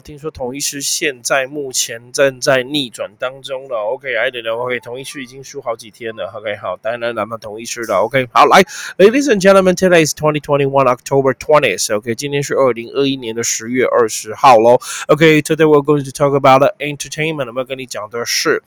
听说同一师现在目前正在逆转当中了。OK，I don't know。OK，同一师已经输好几天了。OK，好，当然咱们同一师的。OK，好，来，Ladies and gentlemen，today is 2021 October 20th。OK，今天是二零二一年的十月二十号喽。OK，today we're going to talk about entertainment。我们要跟你讲的是，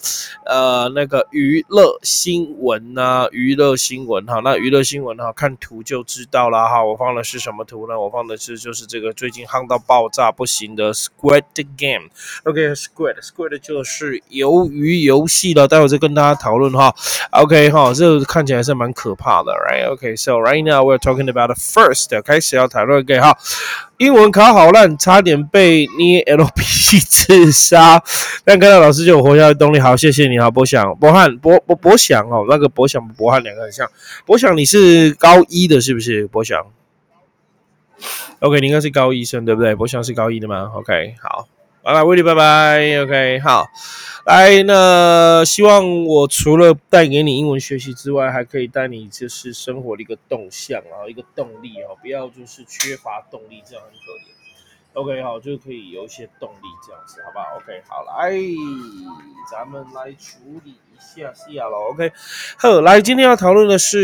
呃，那个娱乐新闻呐，娱乐新闻哈。那娱乐新闻哈，看图就知道了哈。我放的是什么图呢？我放的是就是这个最近夯到爆炸不行的。Squid Game，OK，Squid，Squid 就是鱿鱼游戏了。待会再跟大家讨论哈。OK 哈，这看起来是蛮可怕的，Right？OK，So right now we're talking about the first，开始要讨论 OK 哈。英文考好烂，差点被捏 LP 自杀，但看到老师就有活下来动力。好，谢谢你，好，博想，博汉，博博博想哦，那个博想博汉两个很像。博想你是高一的，是不是？博想。OK，你应该是高一生对不对？我想是高一的吗？OK，好，拜拜，威利，拜拜。OK，好，来，那希望我除了带给你英文学习之外，还可以带你就是生活的一个动向啊，一个动力哦，不要就是缺乏动力，这样很可怜。OK，好，就可以有一些动力这样子，好不好？OK，好，来，咱们来处理。下下了，OK，好，来，今天要讨论的是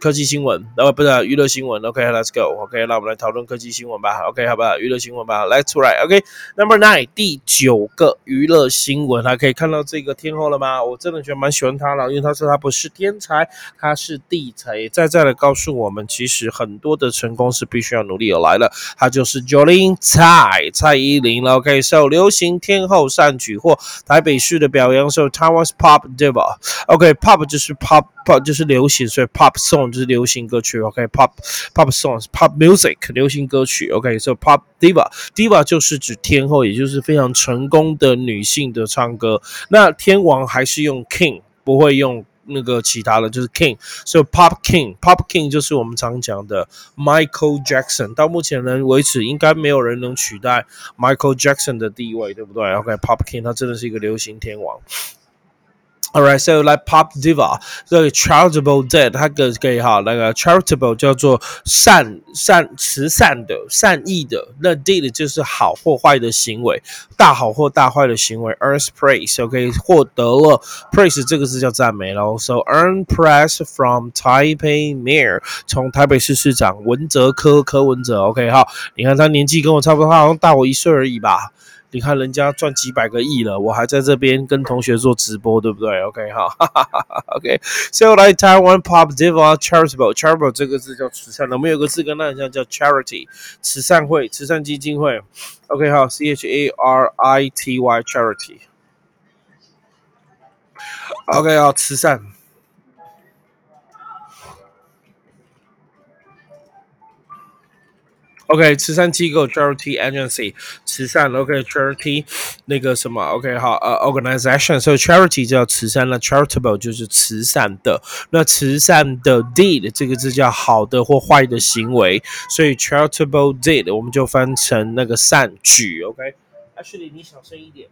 科技新闻，呃，不是娱乐新闻，OK，Let's go，OK，那我们来讨论科技新闻吧，OK，好不好？娱乐新闻吧，Let's try，OK，Number nine，第九个娱乐新闻，还可以看到这个天后了吗？我真的觉得蛮喜欢她了，因为她说她不是天才，她是地才，再再的告诉我们，其实很多的成功是必须要努力而来的，她就是 Jolin 蔡蔡依林了，OK，受流行天后善举获台北市。的表扬是 Taiwan's Pop Diva，OK，Pop 就是 Pop Pop 就是流行，所以 Pop Song 就是流行歌曲，OK，Pop Pop Songs Pop Music 流行歌曲，OK，所以 Pop Diva Diva 就是指天后，也就是非常成功的女性的唱歌。那天王还是用 King，不会用。那个其他的就是 King，所以 Pop King，Pop King 就是我们常讲的 Michael Jackson。到目前人为止，应该没有人能取代 Michael Jackson 的地位，对不对？OK，Pop King 他真的是一个流行天王。Alright, so like pop diva，这个 charitable dead，它给给哈那个 charitable 叫做善善慈善的善意的，那 deed 就是好或坏的行为，大好或大坏的行为。Earn praise，OK，获得了 praise 这个字叫赞美喽。So earn praise from Taipei Mayor，从台北市市长文泽科柯文哲，OK 哈，你看他年纪跟我差不多，他好像大我一岁而已吧。你看人家赚几百个亿了，我还在这边跟同学做直播，对不对？OK 哈，OK。So 来台湾 Pop Diva Charitable，Charitable 这个字叫慈善，我们有个字跟那很像，叫 Charity，慈善会、慈善基金会。OK 好，C H A R I T Y Charity。OK 好，慈善。OK，慈善机构 charity agency，慈善 OK charity 那个什么 OK 好呃 organization，所以 charity 叫慈善，那 charitable 就是慈善的，那慈善的 deed 这个字叫好的或坏的行为，所以 charitable deed 我们就翻成那个善举 OK，Actually 你小声一点。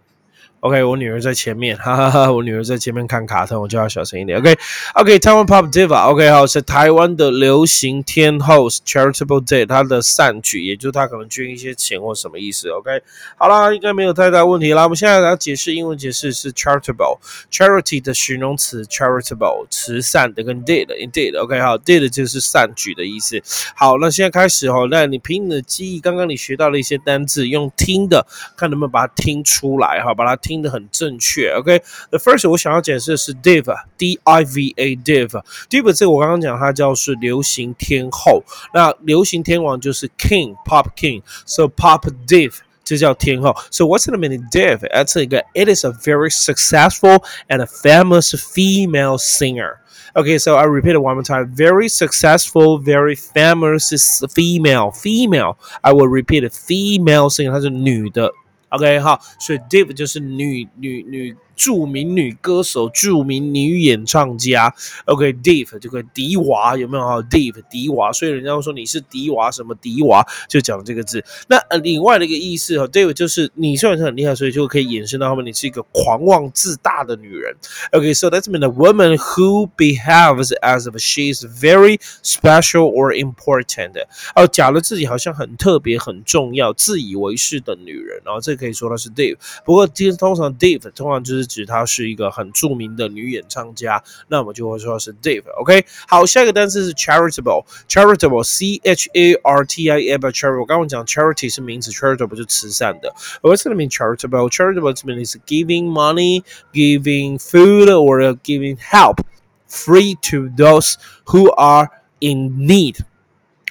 OK，我女儿在前面，哈哈哈！我女儿在前面看卡通，我就要小声一点。OK，OK，台湾 Pop Diva，OK，好，是台湾的流行天后，Charitable Day，她的善举，也就是她可能捐一些钱或什么意思。OK，好啦，应该没有太大问题啦。我们现在来解释英文解释是 Charitable，Charity 的形容词 Charitable，慈善的跟 Did，Indeed，OK，好，Did 就是善举的意思。好，那现在开始哦，那你凭你的记忆，刚刚你学到了一些单字，用听的，看能不能把它听出来，哈，把它。听得很正确，OK？The first 我想要解释的是 diva，D I V A，diva，diva 这个我刚刚讲它叫是流行天后，那流行天王就是 king，pop king，so pop div 这叫天后。So what's the meaning div? That's like it is a very successful and a famous female singer. Okay, so I repeat it one more time. Very successful, very famous female. Female. I will repeat it. Female singer，她是女的。 OK 哈，所以 Deep 就是女女女著名女歌手、著名女演唱家。OK，div 这个迪娃有没有啊？div 迪娃，所以人家会说你是迪娃什么迪娃，就讲这个字。那呃，另外的一个意思哈，div 就是你虽然是很厉害，所以就可以衍生到后面，你是一个狂妄自大的女人。OK，so that's mean a woman who behaves as if she is very special or important。哦，假如自己好像很特别、很重要、自以为是的女人，然后这可以说她是 div。不过其实通常 div 通常就是指她是一个很着名的女演唱家，那我们就会说是 div。OK，好，下一个单词是 charitable，charitable，c h a r t i a b l e charitable。我刚刚讲 charity 是名词，charitable 是慈善的。What's the mean charitable？charitable means giving money, giving food, or giving help free to those who are in need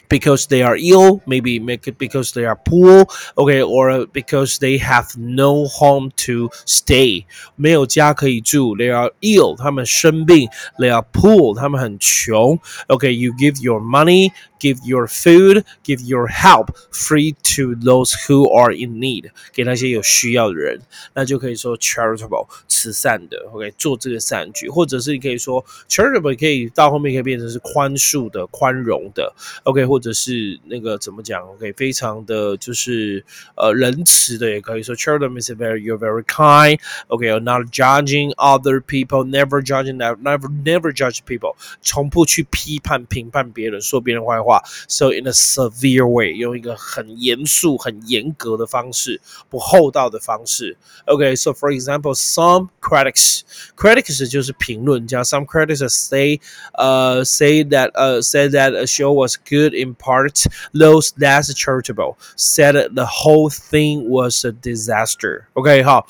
because they are ill, maybe make it because they are poor, okay, or because they have no home to stay，没有家可以住，they are ill，他们生病，they are poor，他们很穷，okay，you give your money。give your food, give your help free to those who are in need，给那些有需要的人，那就可以说 charitable 慈善的，OK，做这个善举，或者是你可以说 charitable 可以到后面可以变成是宽恕的、宽容的，OK，或 者是那个怎么讲？OK，非常的就是呃仁慈的，也可以说 charitable is very you're very kind，OK，you're not judging other people，never judging that，never never judge people，从不去批判、评判别人，说别人坏话。话，so in a severe way，用一个很严肃、很严格的方式，不厚道的方式。OK，so、okay, for example, some critics, critics 就是评论家，some critics say, uh, say that, uh, said that a show was good in part. Those less charitable said the whole thing was a disaster. OK，好。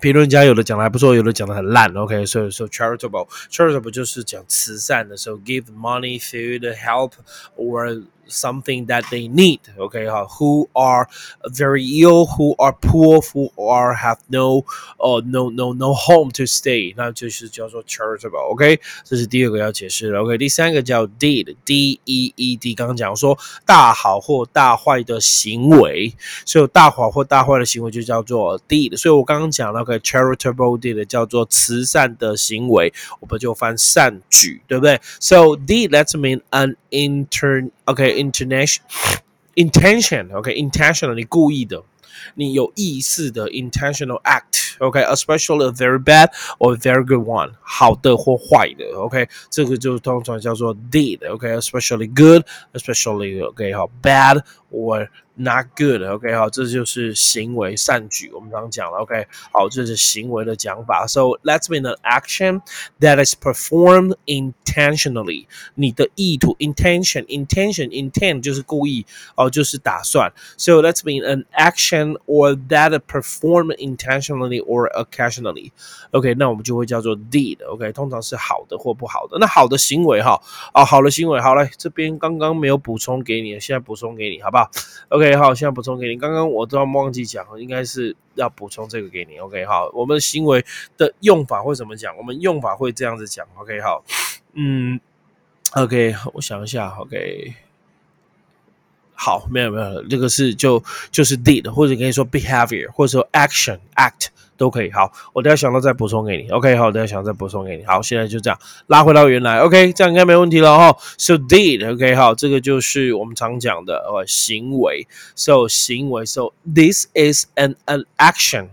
评论家有的讲的还不错，有的讲的很烂。OK，所以说 charitable，charitable 就是讲慈善的时候，give money, food, help or something that they need. Okay, uh, who are very ill, who are poor, who are have no uh no no no home to stay，那就是叫做 charitable。OK，这是第二个要解释的。OK，第三个叫 deed，D E E D，刚刚讲说大好或大坏的行为，所以大好或大坏的行为就叫做 deed。所以我刚刚讲那个 charitable deed 叫做慈善的行为，我们就翻善举，对不对？So deed let's mean an intern OK international intention OK intentional 你故意的，你有意识的 intentional act OK especially a very bad or very good one 好的或坏的 OK 这个就通常叫做 did OK especially good especially OK 好 bad or not good. OK，好，这就是行为善举。我们刚刚讲了，OK，好，这是行为的讲法。So let's mean an action that is performed intentionally。你的意图，intention，intention，intent 就是故意哦，就是打算。So let's mean an action or that performed intentionally or occasionally。OK，那我们就会叫做 deed。OK，通常是好的或不好的。那好的行为哈，啊，好的行为，好来这边刚刚没有补充给你，现在补充给你，好不好？OK。 OK，好，现在补充给你。刚刚我都要忘记讲，应该是要补充这个给你。OK，好，我们行为的用法会怎么讲？我们用法会这样子讲。OK，好，嗯，OK，我想一下。OK，好，没有没有，这个是就就是 did，或者可以说 behavior，或者说 action act。都可以。好，我等下想到再补充给你。OK，好，等下想到再补充给你。好，现在就这样拉回到原来。OK，这样应该没问题了哈。So did OK，好，这个就是我们常讲的呃行为。So 行为，So this is an an action。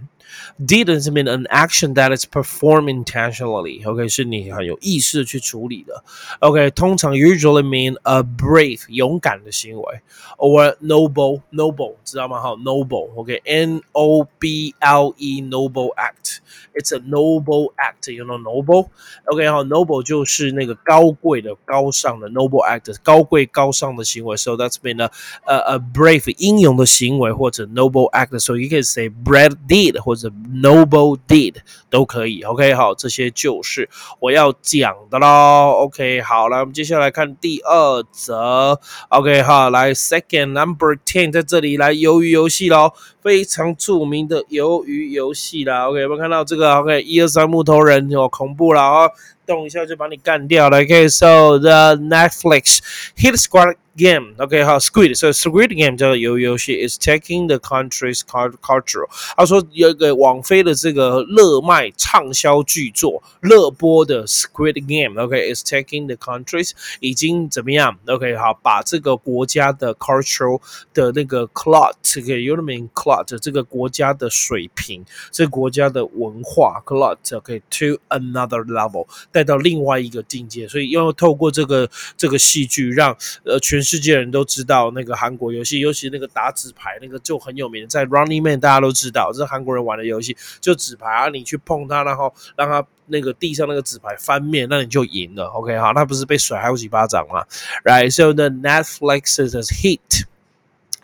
Did doesn't mean an action that is performed intentionally. OK，是你很有意识去处理的。OK，通常 usually mean a brave 勇敢的行为，or noble noble 知道吗？哈，noble OK，N O B L E noble act。It's a noble act. You know noble. OK，好，noble 就是那个高贵的、高尚的 noble act，高贵高尚的行为。So that's mean a a, a brave 英勇的行为或者 noble act. So you can say brave deed 或者 Noble deed 都可以。OK，好，这些就是我要讲的喽。OK，好，来我们接下来看第二则。OK，好，来 second number ten 在这里来鱿鱼游戏喽，非常著名的鱿鱼游戏啦。OK，有没有看到这个？OK，一二三木头人哦，恐怖了啊！动一下就把你干掉了。OK，so the Netflix hit squad game. OK，好，Squid，所以 Squid Game 这个游游戏 is taking the country's culture。他说有一个网飞的这个热卖畅销巨作，热播的 Squid Game。OK，is taking the countries 已经怎么样？OK，好，把这个国家的 cultural 的那个 clout，这个 u n i n clout 这个国家的水平，这个国家的文化 clout，OK，to another level 带到另外一个境界。所以要透过这个这个戏剧，让呃全世界人都知道那个韩国游戏，尤其那个打纸牌那个就很有名，在 Running Man 大家都知道，这是韩国人玩的游戏，就纸牌啊，你去碰它，然后让它那个地上那个纸牌翻面，那你就赢了。OK，好，那不是被甩好几巴掌吗？Right，so the Netflix is hit。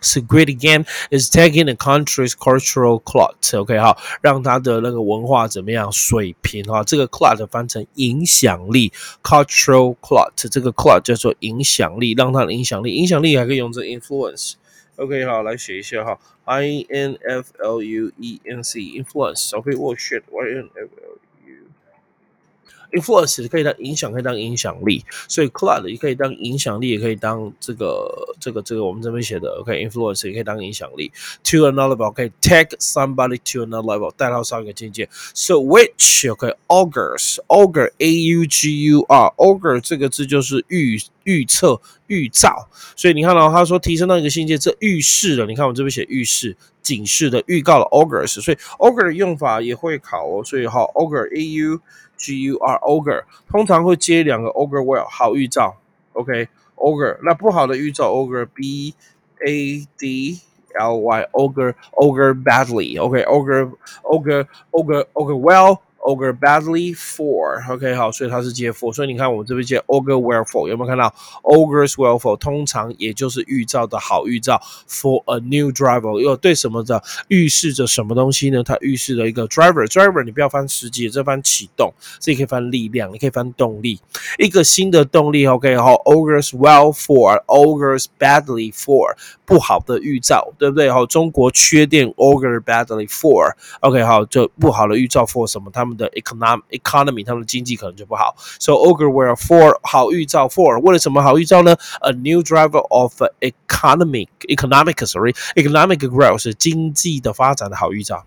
Squid Game is taking the country's cultural clout. OK，好，让它的那个文化怎么样水平哈？这个 clout 翻成影响力，cultural clout，这个 clout 叫做影响力，让它的影响力，影响力还可以用这 influence。OK，好，来写一下哈，I N F L U E N C，influence。OK，oh shit，Y N F L。 Influence 可以当影响，可以当影响力，所以 cloud 也可以当影响力，也可以当这个这个这个我们这边写的 OK，influence 也可以当影响力。To another level，OK，take somebody to another level，带到上一个境界。So which OK，augurs，augur，a u g u r，augur 这个字就是预预测、预兆。所以你看到他说提升到一个境界，这预示了。你看我这边写预示、警示的、预告了 augurs，所以 augur 的用法也会考哦。所以好 augur A U G U R ogre，通常会接两个 ogre well 好预兆，OK ogre 那不好的预兆 ogre B A D L Y ogre ogre badly OK ogre ogre ogre ogre well Ogre badly for，OK 好，所以它是接 for，所以你看我们这边接 Ogre well for，有没有看到 Ogre's well for？通常也就是预兆的好预兆，for a new driver，又对什么的预示着什么东西呢？它预示着一个 driver，driver 你不要翻实际，这翻启动，这可以翻力量，你可以翻动力，一个新的动力，OK 好，Ogre's well for，Ogre's badly for，不好的预兆，对不对？好，中国缺电，Ogre badly for，OK 好，就不好的预兆 for 什么？他们的 economic economy，他们的经济可能就不好。So ogre were for 好预兆 for 为了什么好预兆呢？A new driver of economic economic sorry economic growth 是经济的发展的好预兆。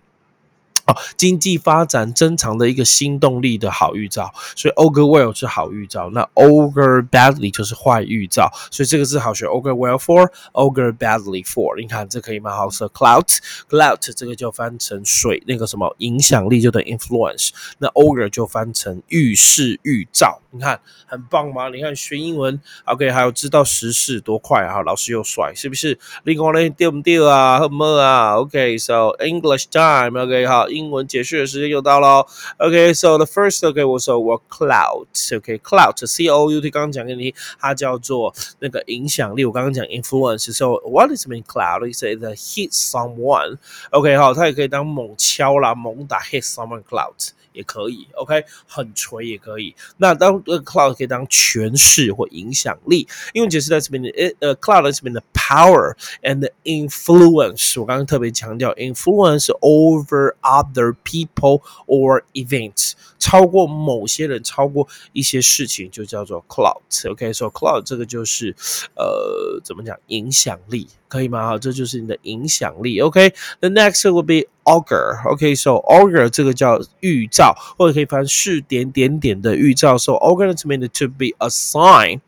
哦，经济发展增长的一个新动力的好预兆，所以 ogre well 是好预兆，那 ogre badly 就是坏预兆，所以这个字好学 ogre well for，ogre badly for，你看这可以蛮好色 clout，clout 这个就翻成水那个什么影响力就等于 influence，那 ogre 就翻成预示预兆，你看很棒吗？你看学英文 OK，还有知道时事多快啊，老师又帅，是不是？另外呢，对不对啊？什么啊？OK，so English time OK 好。英文解释的时间又到喽。OK，so the first OK，我说我 clout，OK，clout，C O U T，刚刚讲给你，它叫做那个影响力。我刚刚讲 influence，so what is mean clout？It's a hit someone。OK，好，它也可以当猛敲啦、猛打 hit someone clout。也可以，OK，很锤也可以。那当呃 cloud 可以当权势或影响力，因为解释在这边的，呃，cloud 这边的 power and influence。我刚刚特别强调 influence over other people or events，超过某些人，超过一些事情，就叫做 cloud。OK，so cloud 这个就是呃，怎么讲影响力？可以吗？好，这就是你的影响力。OK，the next will be augur。OK，so augur 这个叫预兆，或者可以翻是点点点的预兆。So augur is meant to be a sign。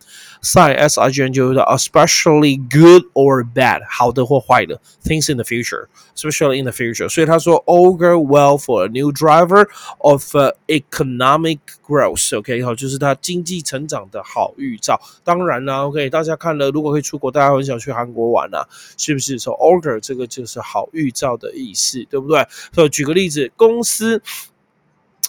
Sign s i g n 就是 especially good or bad，好的或坏的 things in the future，especially in the future。所以他说 augur well for a new driver of economic growth。OK，好，就是他经济成长的好预兆。当然啦，OK，大家看了，如果可以出国，大家很想去韩国玩啊，是不是？说 augur 这个就是好预兆的意思，对不对？所以举个例子，公司。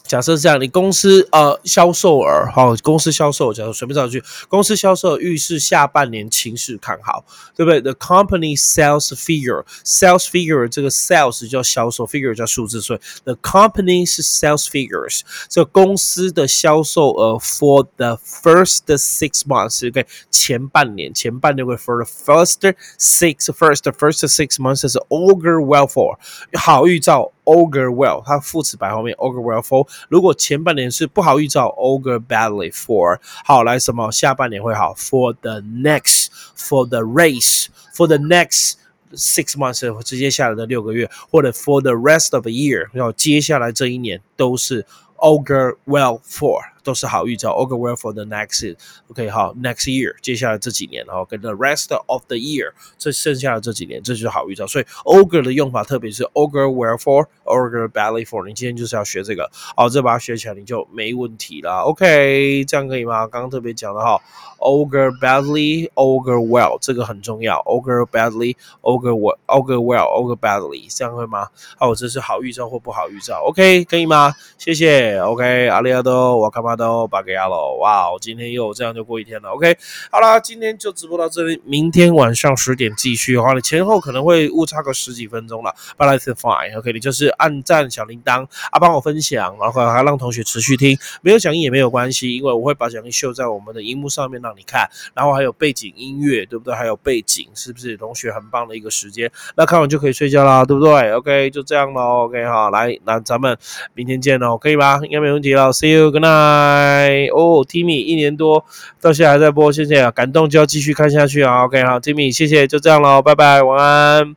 假设这样，你公司呃销售额，好，公司销售，假如随便找去，公司销售预示下半年情势看好，对不对？The company sales figure，sales figure 这个 sales 叫销售，figure 叫数字，所以 the company's sales figures 这公司的销售额 for the first six months，OK，前半年，前半年会 for the first six first first six months is augur well for 好预兆。Ogrewell，它副词摆后面 Ogrewell for。如果前半年是不好预兆 Ogre badly for。好，来什么？下半年会好，for the next，for the race，for the next。Six months 直接下来的六个月，或者 for the rest of the year，然后接下来这一年都是 augur well for。都是好预兆。o g e well for the next，OK，好，next year，接下来这几年，然后跟 the rest of the year，这剩下的这几年，这就是好预兆。所以 o g e 的用法，特别是 o g e well for，o g e badly for，你今天就是要学这个，好，这把它学起来你就没问题了。OK，这样可以吗？刚刚特别讲的哈 o g e badly，o g e well，这个很重要。o g e badly，o g e well，o g e well，o g e badly，这样会吗？好，这是好预兆或不好预兆。OK，可以吗？谢谢。OK，阿里阿多，我干嘛？都八个亚喽，哇！我今天又这样就过一天了，OK。好啦，今天就直播到这里，明天晚上十点继续的话，你前后可能会误差个十几分钟了，But that's fine，OK。你就是按赞小铃铛啊，帮我分享，然后还让同学持续听，没有讲义也没有关系，因为我会把讲义秀在我们的荧幕上面让你看，然后还有背景音乐，对不对？还有背景，是不是同学很棒的一个时间？那看完就可以睡觉啦，对不对？OK，就这样喽，OK 哈，来，那咱们明天见喽，可以吧？应该没问题了，See you，good night。嗨，哦，Timmy，一年多到现在还在播，谢谢啊，感动就要继续看下去啊，OK，好，Timmy，谢谢，就这样喽，拜拜，晚安。